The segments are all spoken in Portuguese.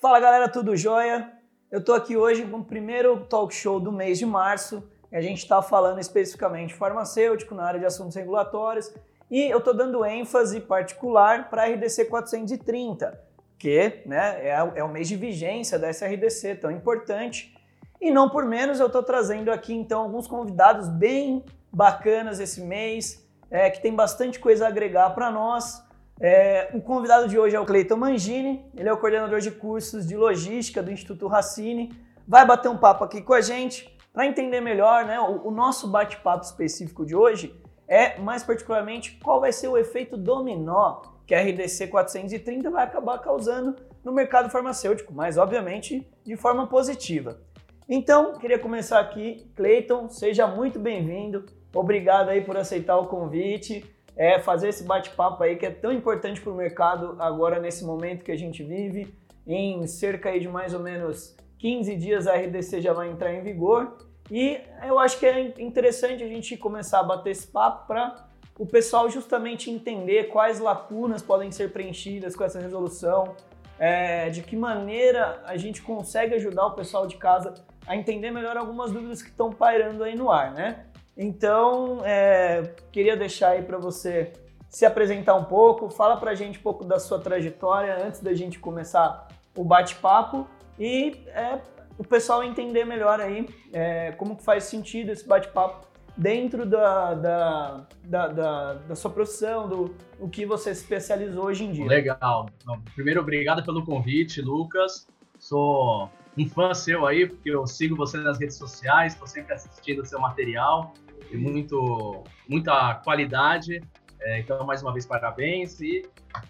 Fala galera, tudo jóia? Eu tô aqui hoje com o primeiro talk show do mês de março. A gente está falando especificamente farmacêutico na área de assuntos regulatórios e eu tô dando ênfase particular para a RDC 430, que né, é, é o mês de vigência dessa RDC tão importante. E não por menos eu tô trazendo aqui então alguns convidados bem bacanas esse mês, é, que tem bastante coisa a agregar para nós. É, o convidado de hoje é o Cleiton Mangini, ele é o coordenador de cursos de logística do Instituto Racine. Vai bater um papo aqui com a gente para entender melhor né, o, o nosso bate-papo específico de hoje é mais particularmente qual vai ser o efeito dominó que a RDC 430 vai acabar causando no mercado farmacêutico, mas obviamente de forma positiva. Então, queria começar aqui, Cleiton, seja muito bem-vindo. Obrigado aí por aceitar o convite é fazer esse bate-papo aí que é tão importante para o mercado agora nesse momento que a gente vive. Em cerca de mais ou menos 15 dias a RDC já vai entrar em vigor e eu acho que é interessante a gente começar a bater esse papo para o pessoal justamente entender quais lacunas podem ser preenchidas com essa resolução, é, de que maneira a gente consegue ajudar o pessoal de casa a entender melhor algumas dúvidas que estão pairando aí no ar, né? Então, é, queria deixar aí para você se apresentar um pouco, fala para a gente um pouco da sua trajetória antes da gente começar o bate-papo e é, o pessoal entender melhor aí é, como que faz sentido esse bate-papo dentro da, da, da, da, da sua profissão, do o que você especializou hoje em dia. Legal. Primeiro, obrigado pelo convite, Lucas. Sou um fã seu aí, porque eu sigo você nas redes sociais, estou sempre assistindo o seu material e muito, muita qualidade. É, então, mais uma vez, parabéns e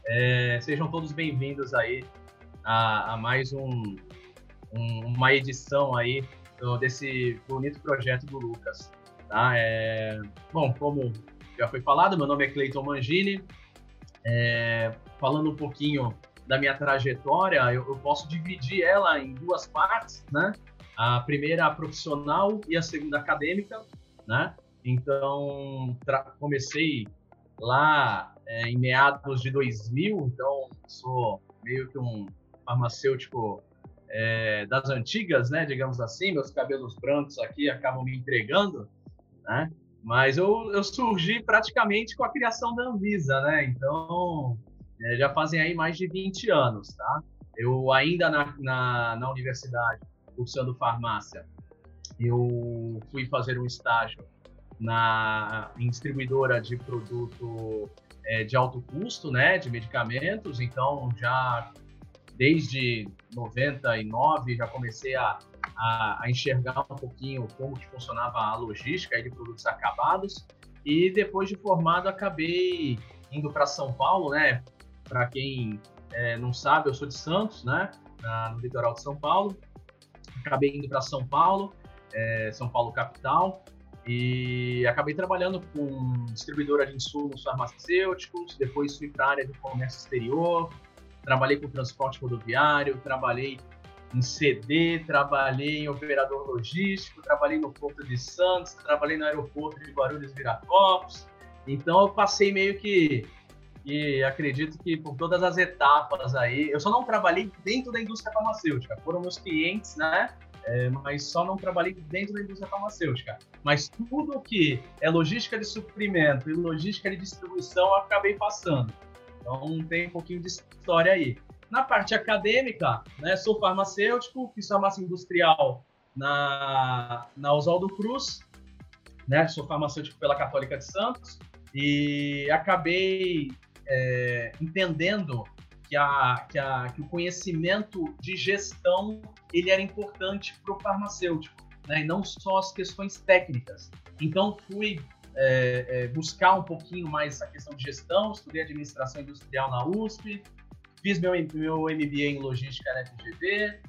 é, sejam todos bem-vindos aí a, a mais um, um, uma edição aí desse bonito projeto do Lucas. Tá? É, bom, como já foi falado, meu nome é Cleiton Mangini. É, falando um pouquinho da minha trajetória, eu, eu, posso dividir ela em duas partes, né? A primeira profissional e a segunda acadêmica, né? Então, comecei lá é, em meados de 2000, então sou meio que um farmacêutico é, das antigas, né, digamos assim, meus cabelos brancos aqui acabam me entregando, né, mas eu, eu surgi praticamente com a criação da Anvisa, né, então é, já fazem aí mais de 20 anos, tá? Eu ainda na, na, na universidade, cursando farmácia, eu fui fazer um estágio na em distribuidora de produto é, de alto custo, né, de medicamentos. Então, já desde 99 já comecei a, a, a, enxergar um pouquinho como que funcionava a logística de produtos acabados. E depois de formado, acabei indo para São Paulo, né? Para quem é, não sabe, eu sou de Santos, né? Na, no litoral de São Paulo. Acabei indo para São Paulo, é, São Paulo capital, e acabei trabalhando com distribuidora de insumos farmacêuticos, depois fui para a área de comércio exterior, trabalhei com transporte rodoviário, trabalhei em CD, trabalhei em operador logístico, trabalhei no Porto de Santos, trabalhei no aeroporto de Guarulhos Viracopos. Então eu passei meio que e acredito que por todas as etapas aí, eu só não trabalhei dentro da indústria farmacêutica, foram meus clientes, né? É, mas só não trabalhei dentro da indústria farmacêutica. Mas tudo que é logística de suprimento e logística de distribuição eu acabei passando. Então tem um pouquinho de história aí. Na parte acadêmica, né, sou farmacêutico, fiz farmácia industrial na, na Oswaldo Cruz, né, sou farmacêutico pela Católica de Santos e acabei é, entendendo que, a, que, a, que o conhecimento de gestão ele era importante para o farmacêutico, né? e não só as questões técnicas. Então, fui é, é, buscar um pouquinho mais essa questão de gestão, estudei administração industrial na USP, fiz meu, meu MBA em logística na FGV,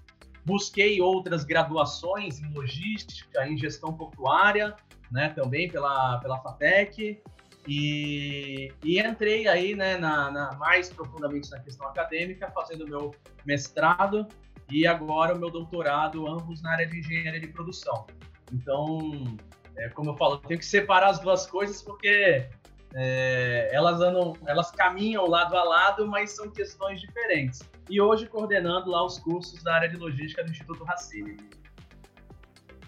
busquei outras graduações em logística, em gestão portuária, né, também pela, pela FATEC, e, e entrei aí, né, na, na, mais profundamente na questão acadêmica, fazendo meu mestrado e agora o meu doutorado, ambos na área de engenharia de produção. Então, é, como eu falo, eu tenho que separar as duas coisas porque é, elas andam, elas caminham lado a lado, mas são questões diferentes. E hoje coordenando lá os cursos da área de logística do Instituto Racine.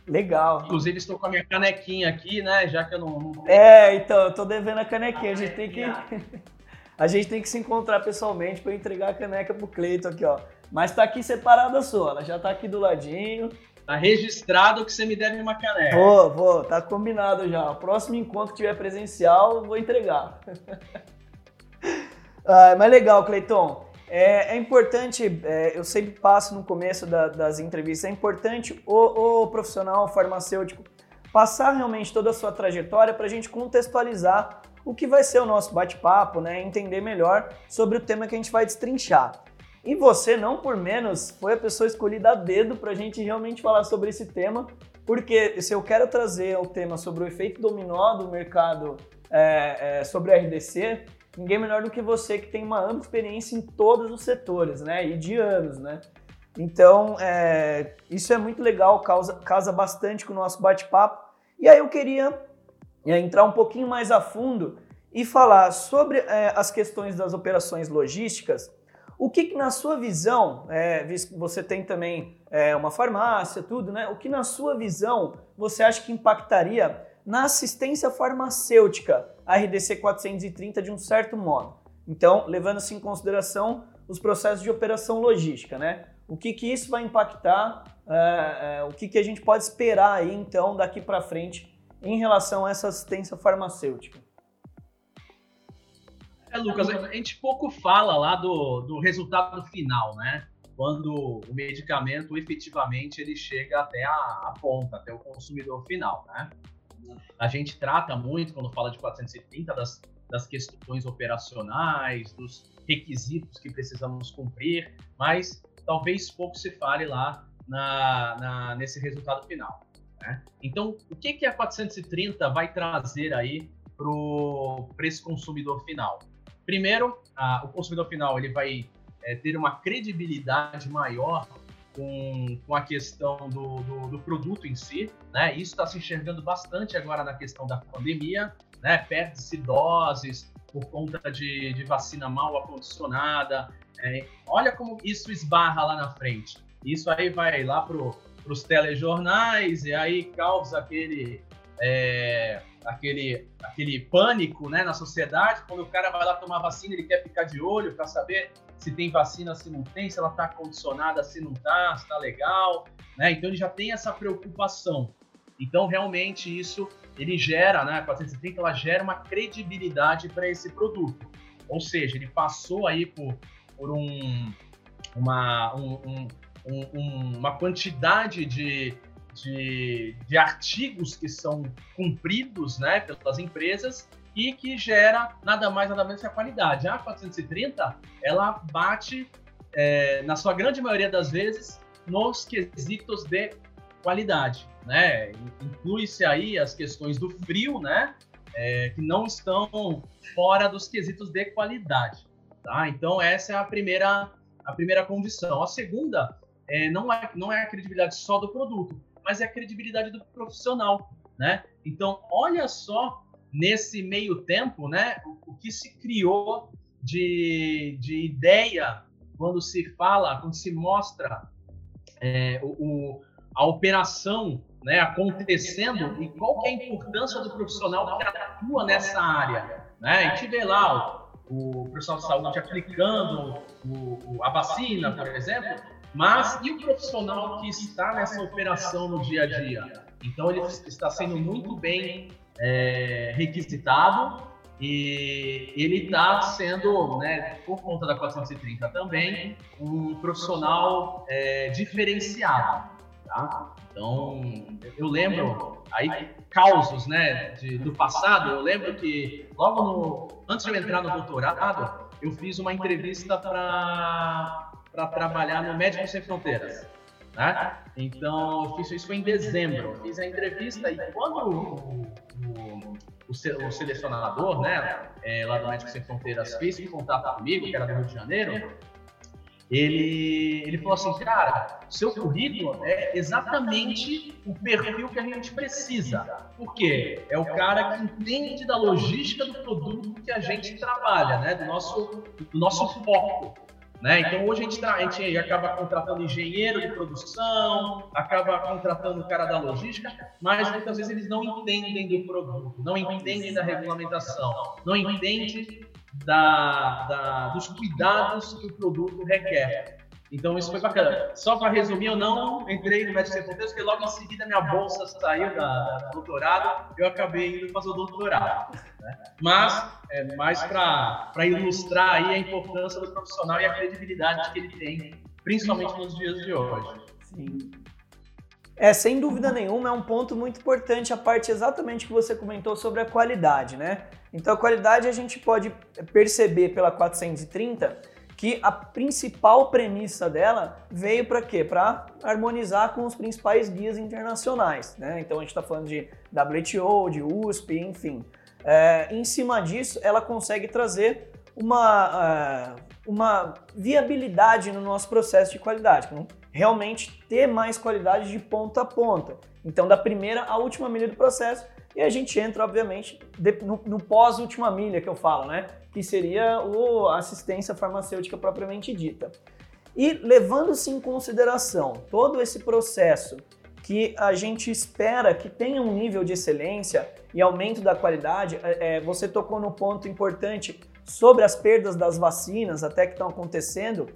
Legal. Inclusive estou com a minha canequinha aqui, né? Já que eu não. não... É, então eu tô devendo a canequinha. A gente tem que a gente tem que se encontrar pessoalmente para entregar a caneca pro Cleiton aqui, ó. Mas tá aqui separada a sua, ela já tá aqui do ladinho. Tá registrado que você me deve uma caneca. Vou, vou, tá combinado já. O próximo encontro que tiver presencial, eu vou entregar. ah, mas legal, Cleiton. É, é, importante, é, eu sempre passo no começo da, das entrevistas, é importante o, o, profissional farmacêutico passar realmente toda a sua trajetória para a gente contextualizar o que vai ser o nosso bate-papo, né? Entender melhor sobre o tema que a gente vai destrinchar. E você, não por menos, foi a pessoa escolhida a dedo para a gente realmente falar sobre esse tema, porque se eu quero trazer o tema sobre o efeito dominó do mercado é, é, sobre a RDC, ninguém melhor do que você que tem uma ampla experiência em todos os setores, né? E de anos, né? Então, é, isso é muito legal, causa, casa bastante com o nosso bate-papo. E aí eu queria é, entrar um pouquinho mais a fundo e falar sobre é, as questões das operações logísticas o que, que na sua visão, é, você tem também é, uma farmácia, tudo, né? O que na sua visão você acha que impactaria na assistência farmacêutica a RDC 430 de um certo modo? Então, levando-se em consideração os processos de operação logística, né? O que, que isso vai impactar, é, é o que, que a gente pode esperar aí, então, daqui para frente em relação a essa assistência farmacêutica? É, Lucas, a gente pouco fala lá do, do resultado final, né? Quando o medicamento efetivamente ele chega até a, a ponta, até o consumidor final, né? A gente trata muito, quando fala de 430, das, das questões operacionais, dos requisitos que precisamos cumprir, mas talvez pouco se fale lá na, na, nesse resultado final. Né? Então, o que, que a 430 vai trazer aí para esse consumidor final? Primeiro, a, o consumidor final ele vai é, ter uma credibilidade maior com, com a questão do, do, do produto em si, né? Isso está se enxergando bastante agora na questão da pandemia, né? Perde-se doses por conta de, de vacina mal acondicionada. É, olha como isso esbarra lá na frente. Isso aí vai lá para os telejornais e aí causa aquele é, aquele, aquele pânico né, na sociedade, quando o cara vai lá tomar vacina, ele quer ficar de olho para saber se tem vacina, se não tem, se ela está condicionada, se não está, se está legal, né? Então ele já tem essa preocupação. Então realmente isso ele gera, né? A 430 ela gera uma credibilidade para esse produto. Ou seja, ele passou aí por, por um, uma, um, um, uma quantidade de, de, de artigos que são cumpridos né, pelas empresas e que gera nada mais nada menos que a qualidade. A 430 ela bate é, na sua grande maioria das vezes nos quesitos de qualidade, né? Inclui-se aí as questões do frio, né? É, que não estão fora dos quesitos de qualidade, tá? Então essa é a primeira a primeira condição. A segunda é, não é não é a credibilidade só do produto, mas é a credibilidade do profissional, né? Então, olha só nesse meio tempo, né, o, o que se criou de, de ideia quando se fala, quando se mostra é, o, o, a operação né, acontecendo e qual é a importância do profissional que atua nessa área. Né? A gente vê lá o, o profissional de saúde aplicando o, a vacina, por exemplo, mas e o profissional que está nessa operação no dia a dia? Então ele está sendo muito bem é, requisitado e ele está sendo, né, por conta da 430 também, um profissional é, diferenciado. Tá? Então, eu lembro aí causos né, de, do passado. Eu lembro que logo no, antes de eu entrar no doutorado, eu fiz uma entrevista para para trabalhar no Médicos Sem Fronteiras. Né? Então, eu fiz isso foi em dezembro. Fiz a entrevista e quando o, o, o, selecionador né, é, lá do Médicos Sem Fronteiras fez contato comigo, que era do Rio de Janeiro, ele, ele falou assim, cara, seu currículo é exatamente o perfil que a gente precisa. Por quê? É o cara que entende da logística do produto que a gente trabalha, né? Do nosso, do nosso foco. Né? Então hoje a gente, a gente acaba contratando engenheiro de produção, acaba contratando o cara da logística, mas muitas vezes eles não entendem do produto, não entendem da regulamentação, não entendem da, da, dos cuidados que o produto requer. Então isso foi bacana. Só para resumir, eu não entrei no Médico Sem Fronteiras, porque logo em seguida minha bolsa saiu da, da doutorado, eu acabei indo fazer o doutorado. Né? Mas é mais para ilustrar aí a importância do profissional e a credibilidade que ele tem, principalmente nos dias de hoje. Sim. É, sem dúvida nenhuma, é um ponto muito importante a parte exatamente que você comentou sobre a qualidade, né? Então a qualidade a gente pode perceber pela 430 que a principal premissa dela veio para quê? Para harmonizar com os principais guias internacionais, né? Então a gente está falando de WTO, de USP, enfim. É, em cima disso, ela consegue trazer uma, uh, uma viabilidade no nosso processo de qualidade, realmente ter mais qualidade de ponta a ponta. Então, da primeira à última milha do processo, e a gente entra, obviamente, no, no pós-última milha que eu falo, né? Que seria o, a assistência farmacêutica propriamente dita. E levando-se em consideração todo esse processo que a gente espera que tenha um nível de excelência e aumento da qualidade, é, é você tocou no ponto importante sobre as perdas das vacinas até que estão acontecendo.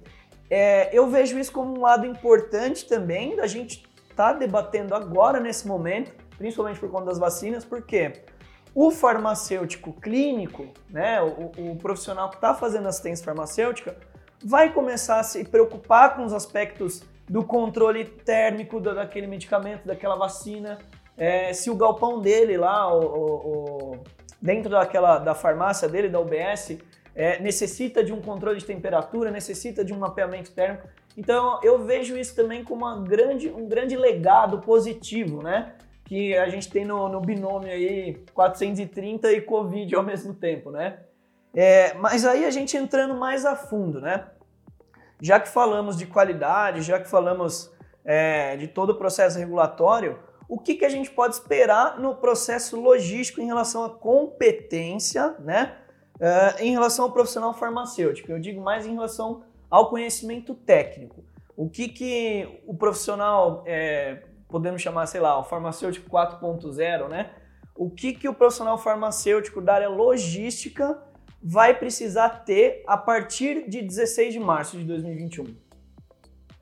É, eu vejo isso como um lado importante também da gente estar tá debatendo agora nesse momento principalmente por conta das vacinas, porque o farmacêutico clínico, né, o, o profissional que está fazendo assistência farmacêutica, vai começar a se preocupar com os aspectos do controle térmico daquele medicamento, daquela vacina, é, se o galpão dele lá, o, o, dentro daquela da farmácia dele, da UBS, é, necessita de um controle de temperatura, necessita de um mapeamento térmico. Então eu vejo isso também como grande, um grande legado positivo, né? Que a gente tem no, no binômio aí 430 e Covid ao mesmo tempo, né? É, mas aí a gente entrando mais a fundo, né? Já que falamos de qualidade, já que falamos é, de todo o processo regulatório, o que, que a gente pode esperar no processo logístico em relação à competência, né? É, em relação ao profissional farmacêutico. Eu digo mais em relação ao conhecimento técnico. O que, que o profissional é, podemos chamar, sei lá, o farmacêutico 4.0, né? O que, que o profissional farmacêutico da área logística vai precisar ter a partir de 16 de março de 2021?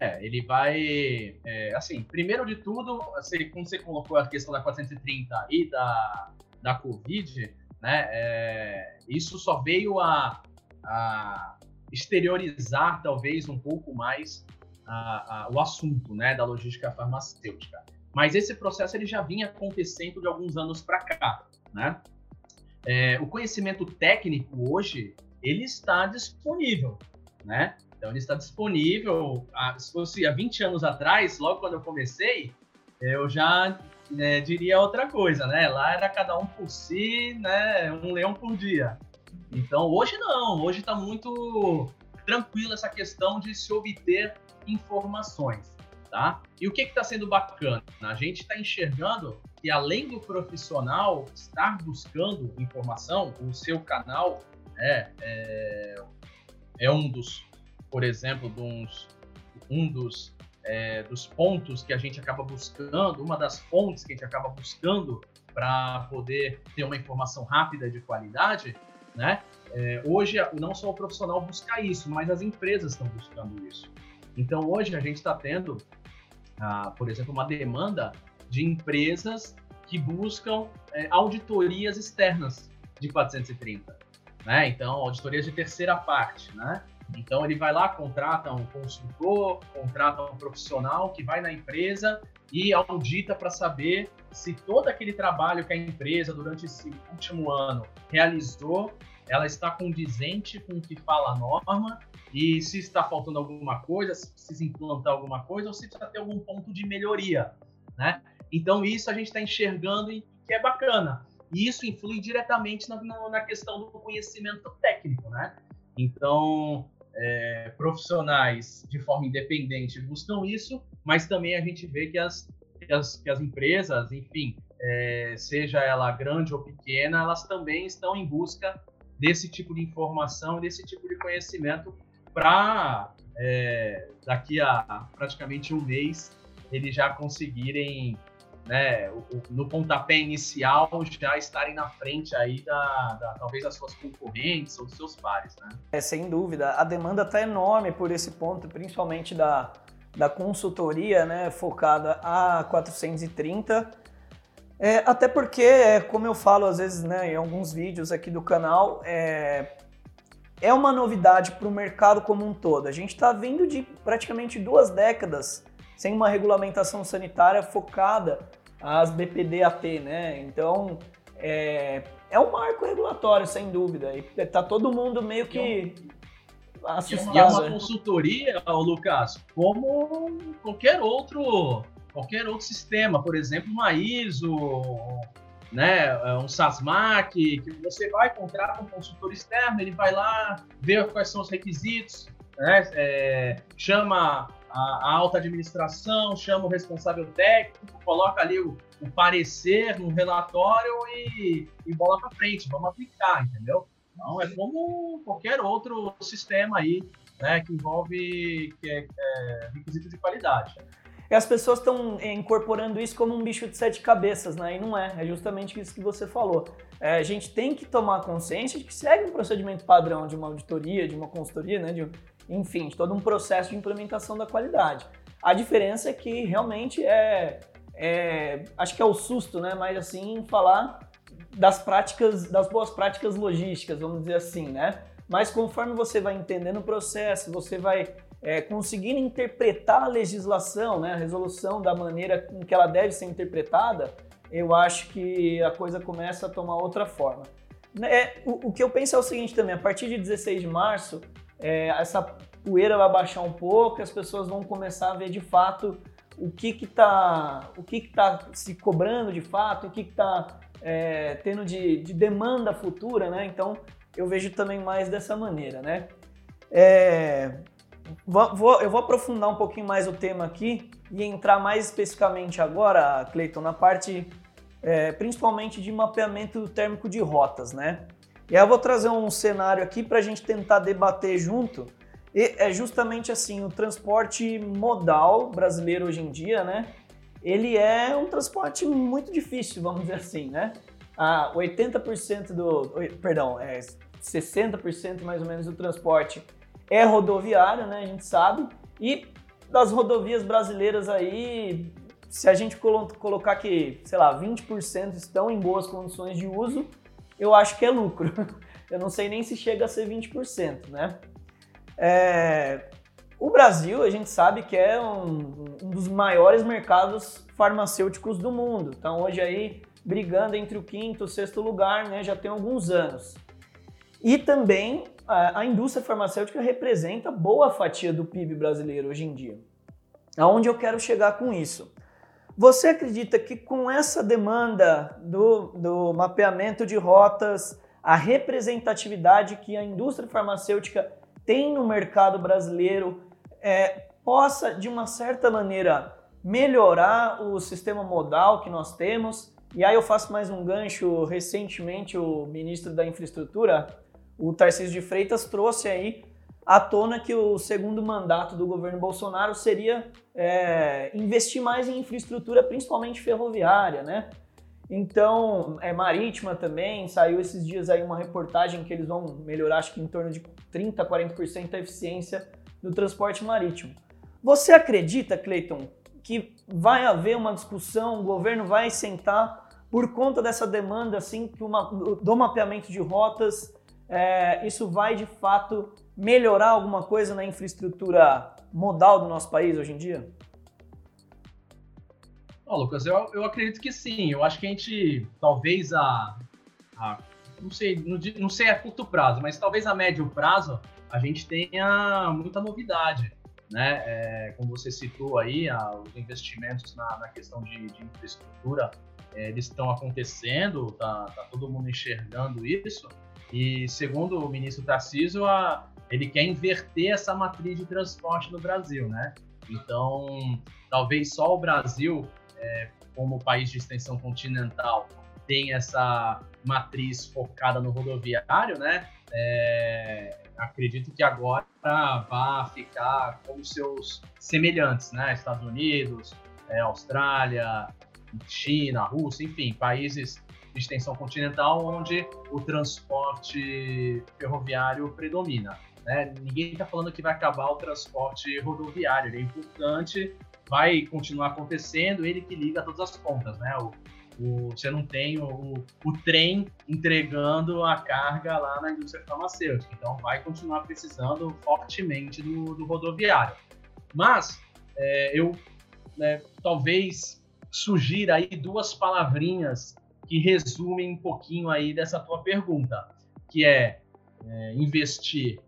É, ele vai, é, assim, primeiro de tudo, assim, como você colocou a questão da 430 e da, da Covid, né, é, isso só veio a, a exteriorizar, talvez, um pouco mais a, a, o assunto né, da logística farmacêutica. Mas esse processo ele já vinha acontecendo de alguns anos para cá. Né? É, o conhecimento técnico hoje ele está disponível. Né? Então ele está disponível. se fosse há 20 anos atrás, logo quando eu comecei, eu já né, diria outra coisa, né? Lá era cada um por si, né? Um leão por dia. Então hoje não, hoje está muito tranquilo essa questão de se obter informações, tá? E o que está sendo bacana? A gente está enxergando que além do profissional estar buscando informação, o seu canal é, é, é um dos, por exemplo, dos, um dos, é, dos pontos que a gente acaba buscando, uma das fontes que a gente acaba buscando para poder ter uma informação rápida de qualidade, né? É, hoje, não só o profissional busca isso, mas as empresas estão buscando isso. Então, hoje a gente está tendo, ah, por exemplo, uma demanda de empresas que buscam é, auditorias externas de 430. Né? Então, auditorias de terceira parte. Né? Então, ele vai lá, contrata um consultor, contrata um profissional que vai na empresa e audita para saber se todo aquele trabalho que a empresa, durante esse último ano, realizou, ela está condizente com o que fala a norma e se está faltando alguma coisa, se precisa implantar alguma coisa ou se precisa ter algum ponto de melhoria, né? Então isso a gente está enxergando e que é bacana. E isso influi diretamente na, na questão do conhecimento técnico, né? Então é, profissionais de forma independente buscam isso, mas também a gente vê que as, que as, que as empresas, enfim, é, seja ela grande ou pequena, elas também estão em busca desse tipo de informação, desse tipo de conhecimento para é, daqui a praticamente um mês eles já conseguirem né, no pontapé inicial já estarem na frente aí da, da, talvez das suas concorrentes ou dos seus pares, né? É, sem dúvida. A demanda está enorme por esse ponto, principalmente da, da consultoria, né, focada a 430. É, até porque, é, como eu falo às vezes né, em alguns vídeos aqui do canal, é, é uma novidade para o mercado como um todo. A gente está vindo de praticamente duas décadas sem uma regulamentação sanitária focada às BPD-AT, né? Então, é, é um marco regulatório, sem dúvida. E tá todo mundo meio que assustado. E é uma consultoria, Lucas, como qualquer outro, qualquer outro sistema. Por exemplo, uma ISO, né, um SASMAC, que você vai contratar um consultor externo, ele vai lá, ver quais são os requisitos, né, é, chama a, alta administração, chama o responsável técnico, coloca ali o, o parecer no relatório e, e bola para frente, vamos aplicar, entendeu? Então é como qualquer outro sistema aí, né, que envolve que é, é, requisito de qualidade. E as pessoas estão é, incorporando isso como um bicho de sete cabeças, né? E não é. É justamente isso que você falou. É, a gente tem que tomar consciência de que segue um procedimento padrão de uma auditoria, de uma consultoria, né? De, enfim, de todo um processo de implementação da qualidade. A diferença é que realmente é, é acho que é o susto, né? Mas assim, falar das práticas, das boas práticas logísticas, vamos dizer assim, né? Mas conforme você vai entendendo o processo, você vai é, conseguindo interpretar a legislação, né, a resolução da maneira com que ela deve ser interpretada, eu acho que a coisa começa a tomar outra forma. É, o, o, que eu penso é o seguinte também, a partir de 16 de março, é, essa poeira vai baixar um pouco, as pessoas vão começar a ver de fato o que que tá, o que que tá se cobrando de fato, o que que tá é, tendo de, de, demanda futura, né? Então eu vejo também mais dessa maneira, né? É, vou, eu vou aprofundar um pouquinho mais o tema aqui e entrar mais especificamente agora, Cleiton, na parte é, principalmente de mapeamento térmico de rotas, né? E aí eu vou trazer um cenário aqui para a gente tentar debater junto. E é justamente assim, o transporte modal brasileiro hoje em dia, né? Ele é um transporte muito difícil, vamos dizer assim, né? Ah, 80% do, perdão, é 60% mais ou menos do transporte é rodoviário, né? A gente sabe. E das rodovias brasileiras aí, se a gente colocar que, sei lá, 20% estão em boas condições de uso, eu acho que é lucro. Eu não sei nem se chega a ser 20%, né? É, o Brasil, a gente sabe que é um, um, dos maiores mercados farmacêuticos do mundo. Então, hoje aí, brigando entre o quinto e o sexto lugar, né, já tem alguns anos. E também a, a indústria farmacêutica representa boa fatia do PIB brasileiro hoje em dia. Aonde eu quero chegar com isso? Você acredita que com essa demanda do, do mapeamento de rotas, a representatividade que a indústria farmacêutica tem no mercado brasileiro é, possa, de uma certa maneira, melhorar o sistema modal que nós temos? E aí eu faço mais um gancho. Recentemente, o ministro da Infraestrutura, o Tarcísio de Freitas, trouxe aí à tona que o segundo mandato do governo Bolsonaro seria é, investir mais em infraestrutura, principalmente ferroviária, né? Então, é marítima também, saiu esses dias aí uma reportagem que eles vão melhorar, acho que em torno de 30, 40% a eficiência do transporte marítimo. Você acredita, Cleiton, que vai haver uma discussão, o governo vai sentar por conta dessa demanda assim, que uma, do mapeamento de rotas, é, isso vai de fato melhorar alguma coisa na infraestrutura modal do nosso país hoje em dia? Lucas, eu, eu acredito que sim. Eu acho que a gente, talvez a, a não sei, não, não, sei a curto prazo, mas talvez a médio prazo a gente tenha muita novidade, né? É, como você citou aí, a, os investimentos na, na questão de, de infraestrutura, é, eles estão acontecendo, tá, tá todo mundo enxergando isso. E segundo o ministro Tarcísio, a, ele quer inverter essa matriz de transporte no Brasil, né? Então, talvez só o Brasil, é, como país de extensão continental, tem essa matriz focada no rodoviário, né? É, acredito que agora vai ficar com seus semelhantes, né? Estados Unidos, é, Austrália, China, Rússia, enfim, países extensão continental onde o transporte ferroviário predomina. Né? Ninguém está falando que vai acabar o transporte rodoviário, ele é importante, vai continuar acontecendo, ele que liga todas as pontas, né? O, o, você não tem o, o, trem entregando a carga lá na indústria farmacêutica, então vai continuar precisando fortemente do, do rodoviário. Mas é, eu né, talvez sugira aí duas palavrinhas que resumem um pouquinho aí dessa tua pergunta, que é, é investir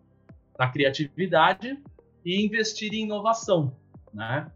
na criatividade e investir em inovação, né?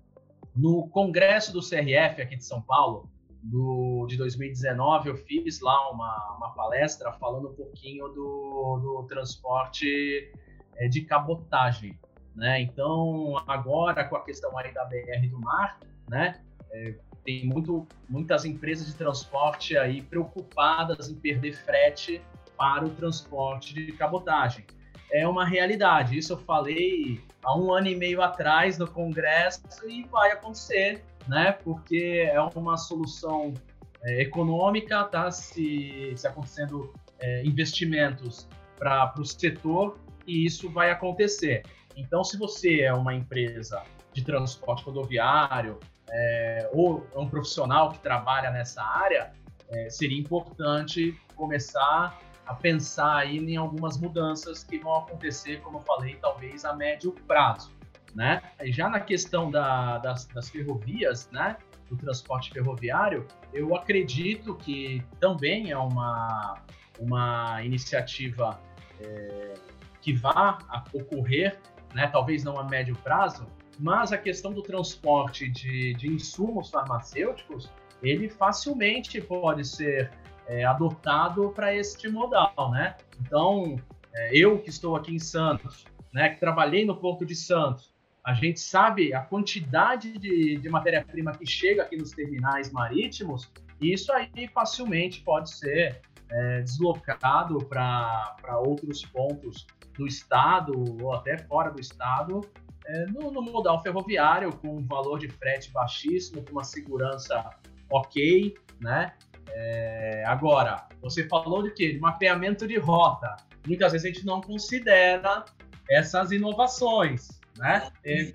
No congresso do CRF aqui de São Paulo, do, de 2019, eu fiz lá uma, uma palestra falando um pouquinho do, do transporte é, de cabotagem, né? Então, agora com a questão aí da BR do mar, né? É, tem muito, muitas empresas de transporte aí preocupadas em perder frete para o transporte de cabotagem. É uma realidade. Isso eu falei há um ano e meio atrás no Congresso e vai acontecer, né? Porque é uma solução é, econômica, tá? Se, se acontecendo é, investimentos para o setor e isso vai acontecer. Então, se você é uma empresa de transporte rodoviário é, ou é um profissional que trabalha nessa área, é, seria importante começar a pensar aí em algumas mudanças que vão acontecer, como eu falei, talvez a médio prazo, né? Já na questão da, das, das ferrovias, né? Do transporte ferroviário, eu acredito que também é uma, uma iniciativa é, que vá ocorrer, né? Talvez não a médio prazo, mas a questão do transporte de, de insumos farmacêuticos, ele facilmente pode ser é, adotado para este modal, né? Então, é, eu que estou aqui em Santos, né, que trabalhei no Porto de Santos, a gente sabe a quantidade de, de matéria-prima que chega aqui nos terminais marítimos, e isso aí facilmente pode ser é, deslocado para outros pontos do estado ou até fora do estado é, no, no modal ferroviário, com um valor de frete baixíssimo, com uma segurança ok, né? É, agora, você falou de quê? De mapeamento de rota. Muitas vezes a gente não considera essas inovações, né? É,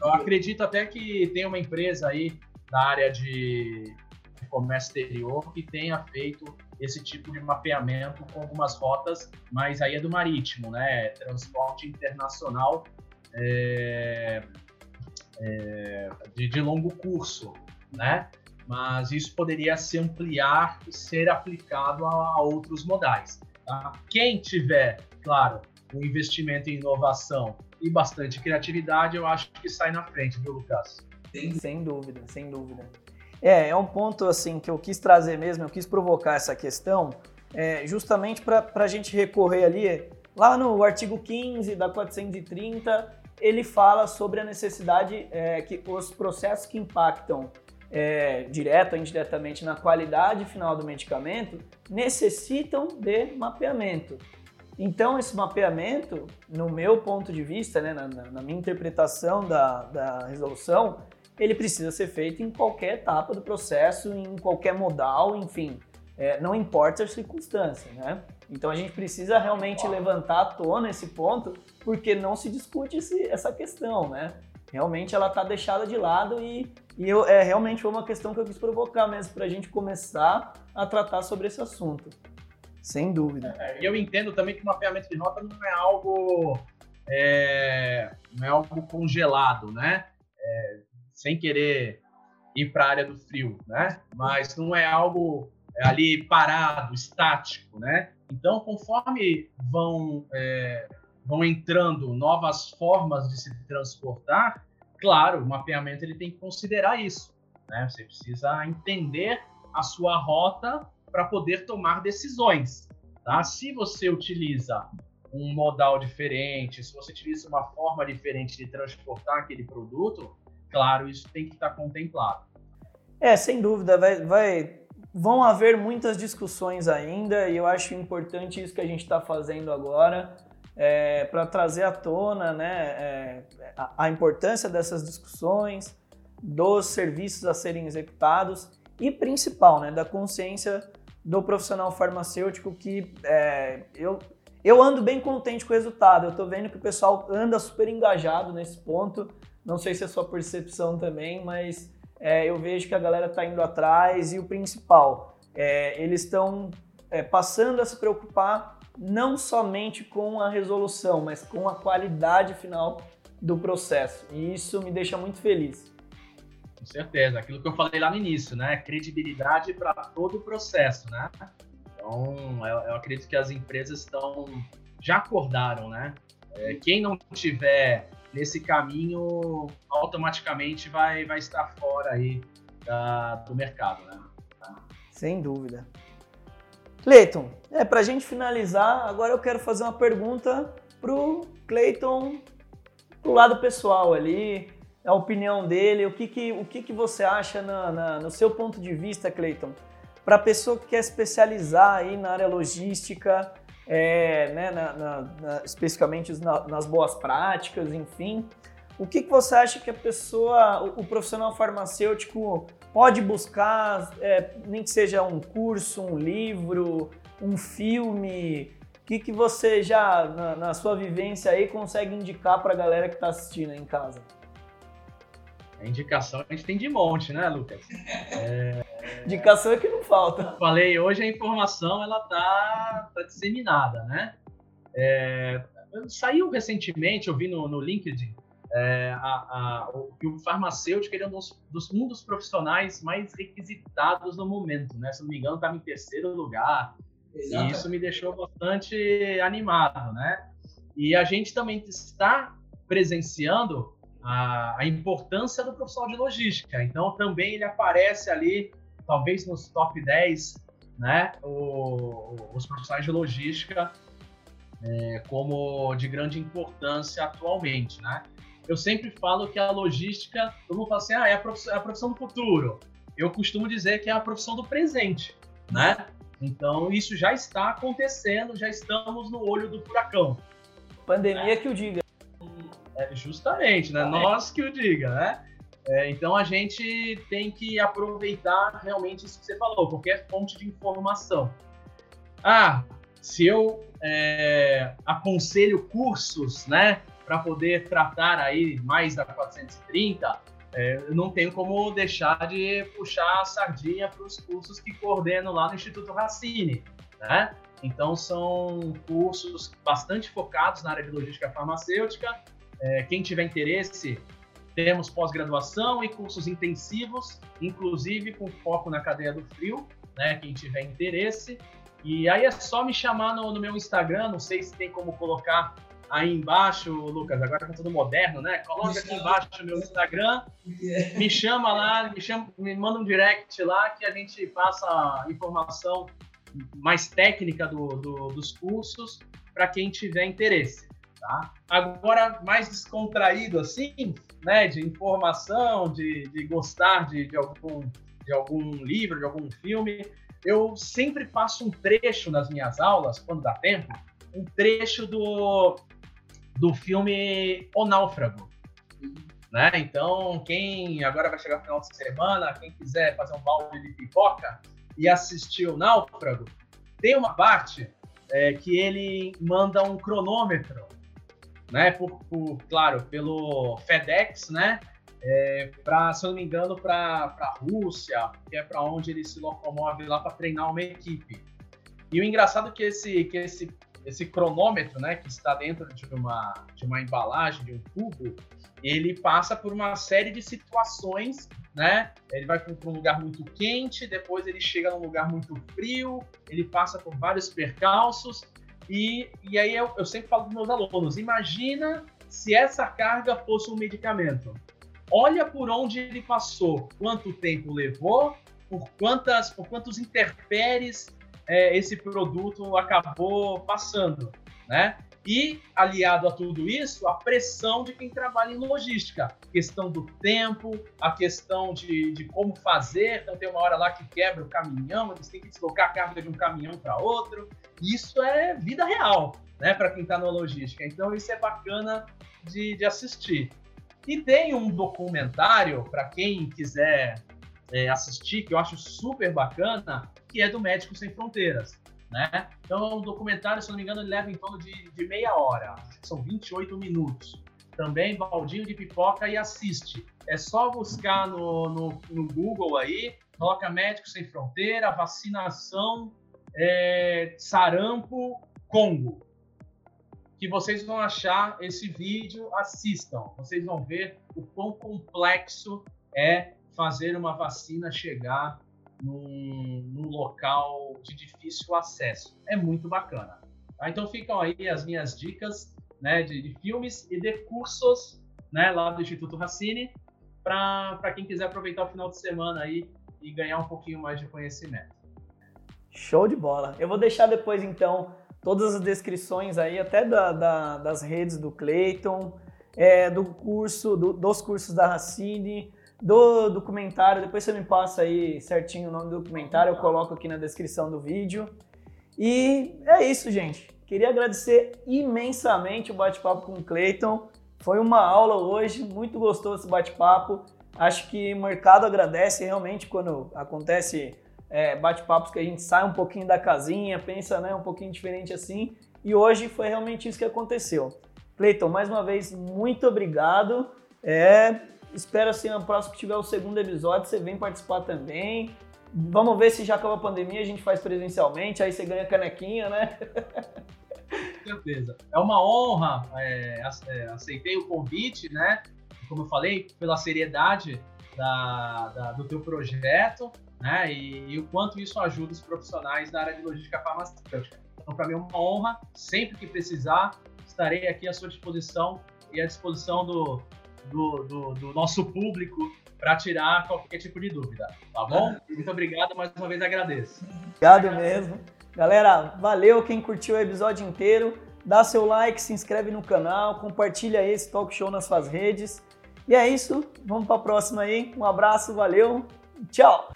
eu acredito até que tem uma empresa aí da área de comércio exterior que tenha feito esse tipo de mapeamento com algumas rotas, mas aí é do marítimo, né? Transporte internacional é, é, de, de, longo curso, né? Mas isso poderia se ampliar e ser aplicado a, a outros modais. Tá? Quem tiver, claro, um investimento em inovação e bastante criatividade, eu acho que sai na frente, viu, Lucas? Sem, sem dúvida, sem dúvida. É, é um ponto assim que eu quis trazer mesmo, eu quis provocar essa questão, é, justamente para a gente recorrer ali, lá no artigo 15 da 430, ele fala sobre a necessidade é, que os processos que impactam é, direto ou indiretamente na qualidade final do medicamento necessitam de mapeamento. Então, esse mapeamento, no meu ponto de vista, né, na, na minha interpretação da, da resolução, ele precisa ser feito em qualquer etapa do processo, em qualquer modal, enfim, é, não importa a circunstância, né? Então a gente precisa realmente levantar à tona esse ponto, porque não se discute esse, essa questão, né? Realmente ela está deixada de lado e, e eu, é, realmente foi uma questão que eu quis provocar mesmo para a gente começar a tratar sobre esse assunto. Sem dúvida. É, eu entendo também que o mapeamento de nota não é algo, é, não é algo congelado, né? É, sem querer ir para a área do frio, né? Mas não é algo ali parado, estático, né? Então, conforme vão, é, vão entrando novas formas de se transportar, claro, o mapeamento ele tem que considerar isso. Né? Você precisa entender a sua rota para poder tomar decisões. Tá? Se você utiliza um modal diferente, se você utiliza uma forma diferente de transportar aquele produto, claro, isso tem que estar contemplado. É, sem dúvida, vai, vai, vão haver muitas discussões ainda e eu acho importante isso que a gente está fazendo agora é, para trazer à tona né, é, a, a importância dessas discussões, dos serviços a serem executados e principal, né, da consciência do profissional farmacêutico que é, eu, eu ando bem contente com o resultado. Eu estou vendo que o pessoal anda super engajado nesse ponto. Não sei se é sua percepção também, mas é, eu vejo que a galera está indo atrás e o principal, é, eles estão é, passando a se preocupar não somente com a resolução, mas com a qualidade final do processo. E isso me deixa muito feliz. Com certeza, aquilo que eu falei lá no início, né? Credibilidade para todo o processo, né? Então, eu, eu, acredito que as empresas estão já acordaram, né? É, quem não tiver nesse caminho, automaticamente vai, vai estar fora aí da, do mercado, né? Sem dúvida. Cleiton, é, para a gente finalizar, agora eu quero fazer uma pergunta pro Cleiton, pro lado pessoal ali, a opinião dele, o que, que, o que, que você acha na, na, no seu ponto de vista, Cleiton, para a pessoa que quer especializar aí na área logística, é, né, na, na, especificamente nas boas práticas, enfim. O que, que você acha que a pessoa, o, o profissional farmacêutico pode buscar, é, nem que seja um curso, um livro, um filme? O que, que você já, na, na sua vivência aí, consegue indicar para a galera que está assistindo em casa? A indicação a gente tem de monte, né, Lucas? É... Indicação é que não falta. Falei, hoje a informação ela tá, tá disseminada, né? É... Saiu recentemente, eu vi no, no LinkedIn, é, a, a, o, o farmacêutico ele é um dos, dos, um dos profissionais mais requisitados no momento, né? Se não me engano, estava em terceiro lugar. E isso me deixou bastante animado, né? E a gente também está presenciando a, a, importância do profissional de logística. Então, também ele aparece ali, talvez nos top 10, né, o, os profissionais de logística é, como de grande importância atualmente, né? Eu sempre falo que a logística, todo mundo fala assim, ah, é a profissão, é a profissão do futuro. Eu costumo dizer que é a profissão do presente, né? Então, isso já está acontecendo, já estamos no olho do furacão. Pandemia que o diga. É, justamente, né? Nós que o diga, né? É, então a gente tem que aproveitar realmente isso que você falou, porque é fonte de informação. Ah, se eu é, aconselho cursos, né, para poder tratar aí mais da 430, é, não tenho como deixar de puxar a sardinha para os cursos que coordeno lá no Instituto Racine, né? Então são cursos bastante focados na área de logística farmacêutica, é, quem tiver interesse, temos pós-graduação e cursos intensivos, inclusive com foco na cadeia do frio, né? Quem tiver interesse. E aí é só me chamar no, no meu Instagram, não sei se tem como colocar aí embaixo, Lucas, agora tá tudo moderno, né? Coloca aqui embaixo o meu Instagram, me chama lá, me, chama, me manda um direct lá que a gente passa informação mais técnica do, do, dos cursos para quem tiver interesse. Tá? Agora, mais descontraído assim, né, de informação, de, de gostar de, de, algum, de algum livro, de algum filme, eu sempre faço um trecho nas minhas aulas, quando dá tempo, um trecho do, do filme O Náufrago. Né? Então, quem agora vai chegar no final de semana, quem quiser fazer um balde de pipoca e assistir O Náufrago, tem uma parte é, que ele manda um cronômetro né? Por, por claro, pelo FedEx, né? É, se eu não me engano, para a Rússia, que é para onde ele se locomove lá para treinar uma equipe. E o engraçado é que esse, que esse, esse cronômetro, né, que está dentro de uma, de uma embalagem, de um tubo, ele passa por uma série de situações, né? Ele vai para um lugar muito quente, depois ele chega num lugar muito frio, ele passa por vários percalços e, e aí eu, eu sempre falo para meus alunos: imagina se essa carga fosse um medicamento. Olha por onde ele passou, quanto tempo levou, por quantas, por quantos interpéries é, esse produto acabou passando, né? E, aliado a tudo isso, a pressão de quem trabalha em logística. Questão do tempo, a questão de, de como fazer. Então, tem uma hora lá que quebra o caminhão, eles têm que deslocar a carga de um caminhão para outro. Isso é vida real, né, para quem está na logística. Então, isso é bacana de, de assistir. E tem um documentário, para quem quiser é, assistir, que eu acho super bacana, que é do Médicos Sem Fronteiras. Né? Então, o documentário, se não me engano, ele leva em torno de, de meia hora, são 28 minutos. Também baldinho de pipoca e assiste. É só buscar no, no, no Google aí, coloca Médicos Sem Fronteira, vacinação, é, sarampo, Congo. Que vocês vão achar esse vídeo, assistam. Vocês vão ver o quão complexo é fazer uma vacina chegar num, num local de difícil acesso. É muito bacana. Tá? Então ficam aí as minhas dicas né, de, de filmes e de cursos né, lá do Instituto Racine para quem quiser aproveitar o final de semana aí e ganhar um pouquinho mais de conhecimento. Show de bola. Eu vou deixar depois então todas as descrições aí, até da, da, das redes do Clayton, é, do curso, do, dos cursos da Racine, do documentário. Depois você me passa aí certinho o nome do documentário, eu coloco aqui na descrição do vídeo. E é isso, gente. Queria agradecer imensamente o bate-papo com o Clayton. Foi uma aula hoje, muito gostoso esse bate-papo. Acho que o mercado agradece realmente quando acontece é, bate-papos que a gente sai um pouquinho da casinha, pensa né, um pouquinho diferente assim. E hoje foi realmente isso que aconteceu. Cleiton, mais uma vez, muito obrigado. É, Espero assim, no próximo que tiver o segundo episódio, você vem participar também. Vamos ver se já acaba a pandemia, a gente faz presencialmente, aí você ganha canequinha, né? Com certeza. É uma honra, é, é, aceitei o convite, né? Como eu falei, pela seriedade da, da do teu projeto, né? E, e, o quanto isso ajuda os profissionais da área de logística farmacêutica. Então, para mim é uma honra, sempre que precisar, estarei aqui à sua disposição e à disposição do, do, do, do nosso público para tirar qualquer tipo de dúvida, tá bom? Muito obrigado, mais uma vez agradeço. Obrigado mesmo. Galera, valeu quem curtiu o episódio inteiro. Dá seu like, se inscreve no canal, compartilha esse talk show nas suas redes. E é isso, vamos para a próxima aí. Um abraço, valeu, tchau!